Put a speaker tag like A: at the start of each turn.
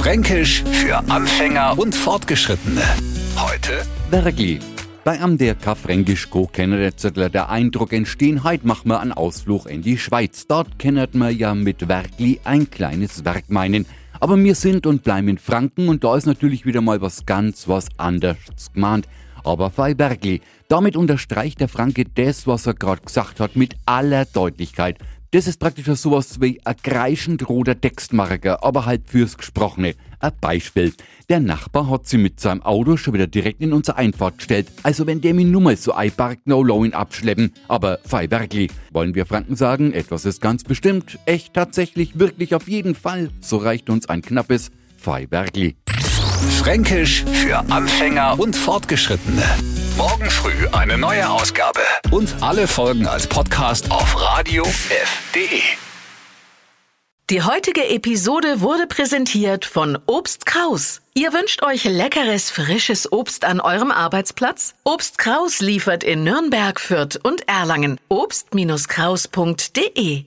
A: Fränkisch für Anfänger und Fortgeschrittene. Heute
B: Wergli. Bei am der Fränkisch go kennet der Eindruck entstehen, heut machen wir einen Ausflug in die Schweiz. Dort kennt man ja mit Werkli ein kleines Werk meinen. Aber wir sind und bleiben in Franken und da ist natürlich wieder mal was ganz was anderes gemeint. Aber bei Bergli, damit unterstreicht der Franke das, was er gerade gesagt hat, mit aller Deutlichkeit. Das ist praktisch sowas wie ein kreischend roter Textmarker, aber halt fürs Gesprochene. Ein Beispiel. Der Nachbar hat sie mit seinem Auto schon wieder direkt in unsere Einfahrt gestellt. Also wenn der mir nur mal so einparkt, no low ihn abschleppen. Aber fei Werkli. Wollen wir Franken sagen, etwas ist ganz bestimmt, echt, tatsächlich, wirklich, auf jeden Fall. So reicht uns ein knappes fei Werkli.
A: Fränkisch für Anfänger und Fortgeschrittene. Morgen früh eine neue Ausgabe. Und alle Folgen als Podcast auf radiof.de.
C: Die heutige Episode wurde präsentiert von Obst Kraus. Ihr wünscht euch leckeres, frisches Obst an eurem Arbeitsplatz? Obst Kraus liefert in Nürnberg, Fürth und Erlangen. Obst-Kraus.de